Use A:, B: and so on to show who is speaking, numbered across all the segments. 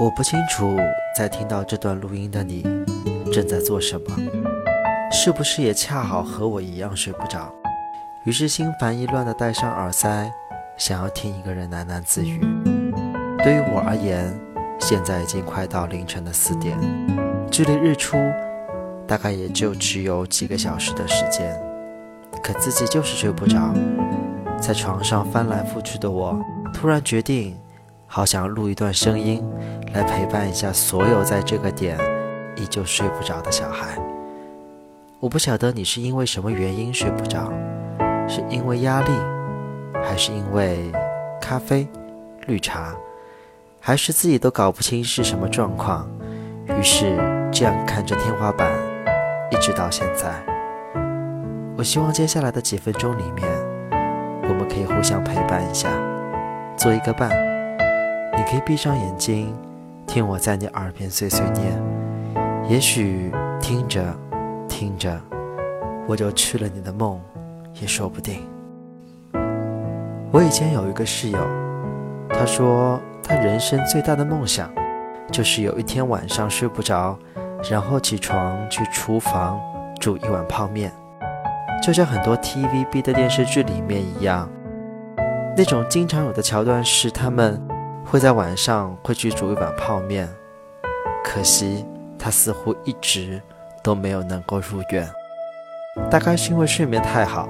A: 我不清楚，在听到这段录音的你正在做什么，是不是也恰好和我一样睡不着？于是心烦意乱地戴上耳塞，想要听一个人喃喃自语。对于我而言，现在已经快到凌晨的四点，距离日出大概也就只有几个小时的时间，可自己就是睡不着，在床上翻来覆去的我，突然决定。好想录一段声音，来陪伴一下所有在这个点依旧睡不着的小孩。我不晓得你是因为什么原因睡不着，是因为压力，还是因为咖啡、绿茶，还是自己都搞不清是什么状况？于是这样看着天花板，一直到现在。我希望接下来的几分钟里面，我们可以互相陪伴一下，做一个伴。你可以闭上眼睛，听我在你耳边碎碎念。也许听着听着，我就去了你的梦，也说不定。我以前有一个室友，他说他人生最大的梦想，就是有一天晚上睡不着，然后起床去厨房煮一碗泡面，就像很多 TVB 的电视剧里面一样，那种经常有的桥段是他们。会在晚上会去煮一碗泡面，可惜他似乎一直都没有能够入院，大概是因为睡眠太好。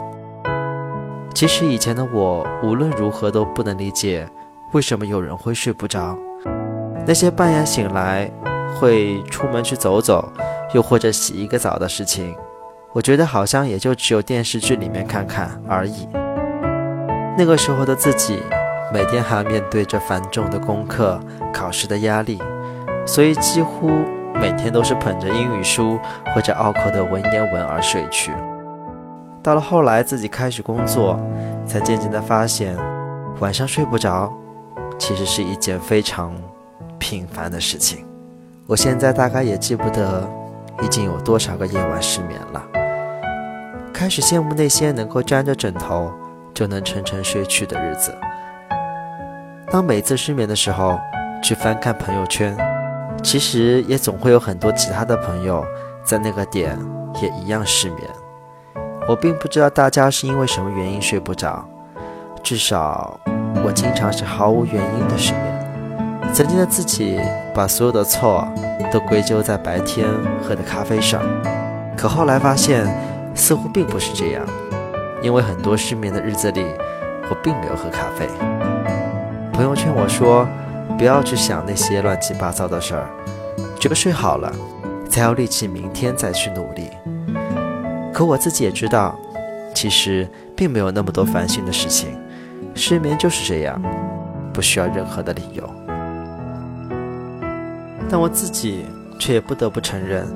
A: 其实以前的我无论如何都不能理解，为什么有人会睡不着。那些半夜醒来会出门去走走，又或者洗一个澡的事情，我觉得好像也就只有电视剧里面看看而已。那个时候的自己。每天还要面对着繁重的功课、考试的压力，所以几乎每天都是捧着英语书或者拗口的文言文而睡去。到了后来，自己开始工作，才渐渐的发现，晚上睡不着，其实是一件非常平凡的事情。我现在大概也记不得已经有多少个夜晚失眠了，开始羡慕那些能够沾着枕头就能沉沉睡去的日子。当每次失眠的时候，去翻看朋友圈，其实也总会有很多其他的朋友在那个点也一样失眠。我并不知道大家是因为什么原因睡不着，至少我经常是毫无原因的失眠。曾经的自己把所有的错都归咎在白天喝的咖啡上，可后来发现似乎并不是这样，因为很多失眠的日子里，我并没有喝咖啡。朋友劝我说：“不要去想那些乱七八糟的事儿，只有睡好了，才有力气明天再去努力。”可我自己也知道，其实并没有那么多烦心的事情，失眠就是这样，不需要任何的理由。但我自己却也不得不承认，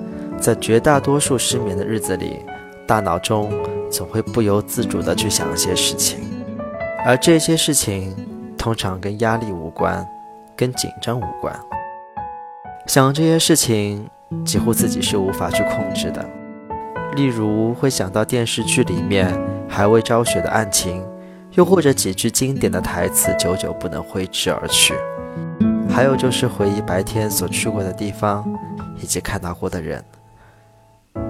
A: 在绝大多数失眠的日子里，大脑中总会不由自主地去想一些事情，而这些事情。通常跟压力无关，跟紧张无关。想这些事情，几乎自己是无法去控制的。例如会想到电视剧里面还未昭雪的案情，又或者几句经典的台词久久不能挥之而去。还有就是回忆白天所去过的地方，以及看到过的人。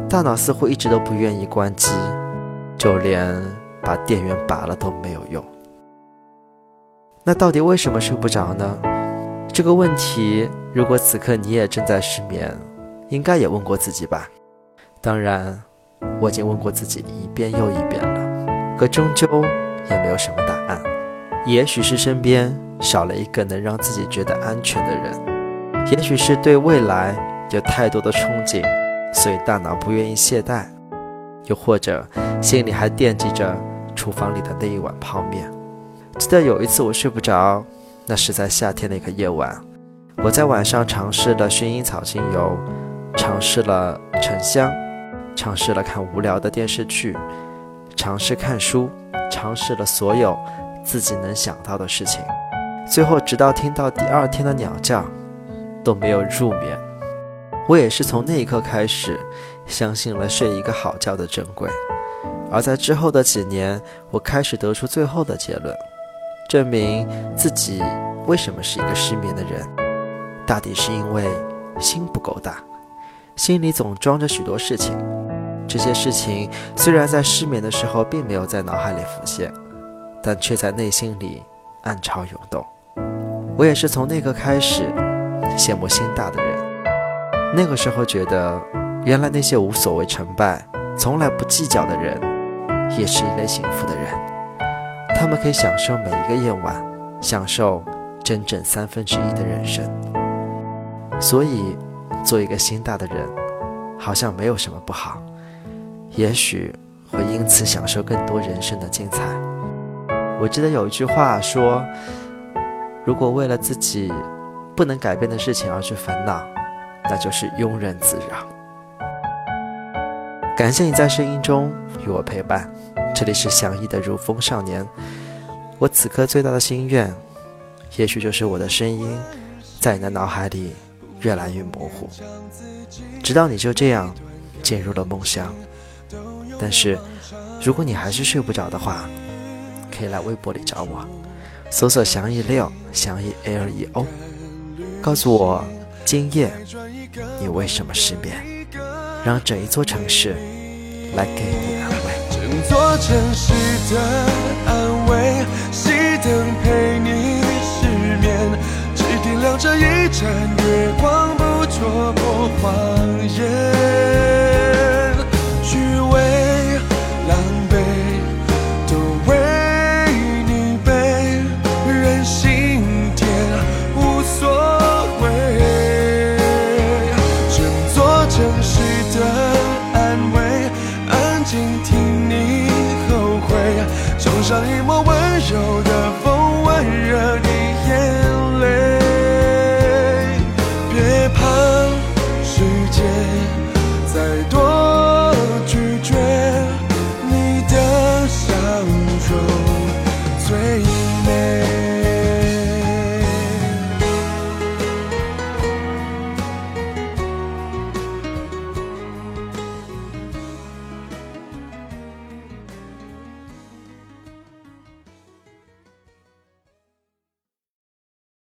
A: 大脑似乎一直都不愿意关机，就连把电源拔了都没有用。那到底为什么睡不着呢？这个问题，如果此刻你也正在失眠，应该也问过自己吧？当然，我已经问过自己一遍又一遍了，可终究也没有什么答案。也许是身边少了一个能让自己觉得安全的人，也许是对未来有太多的憧憬，所以大脑不愿意懈怠，又或者心里还惦记着厨房里的那一碗泡面。记得有一次我睡不着，那是在夏天的一个夜晚。我在晚上尝试了薰衣草精油，尝试了沉香，尝试了看无聊的电视剧，尝试看书，尝试了所有自己能想到的事情。最后，直到听到第二天的鸟叫，都没有入眠。我也是从那一刻开始，相信了睡一个好觉的珍贵。而在之后的几年，我开始得出最后的结论。证明自己为什么是一个失眠的人，大抵是因为心不够大，心里总装着许多事情。这些事情虽然在失眠的时候并没有在脑海里浮现，但却在内心里暗潮涌动。我也是从那个开始羡慕心大的人。那个时候觉得，原来那些无所谓成败、从来不计较的人，也是一类幸福的人。他们可以享受每一个夜晚，享受整整三分之一的人生。所以，做一个心大的人，好像没有什么不好。也许会因此享受更多人生的精彩。我记得有一句话说：“如果为了自己不能改变的事情而去烦恼，那就是庸人自扰。”感谢你在声音中与我陪伴。这里是祥逸的如风少年。我此刻最大的心愿，也许就是我的声音在你的脑海里。越来越模糊，直到你就这样进入了梦乡。但是，如果你还是睡不着的话，可以来微博里找我，搜索“祥逸六”，祥逸 L E O，告诉我今夜你为什么失眠，让整一座城市来给你安慰。
B: 整座城市的安慰，熄灯陪你失眠。只点亮这一盏月光，不戳破谎言。像一抹温柔的风，温热你眼泪。别怕。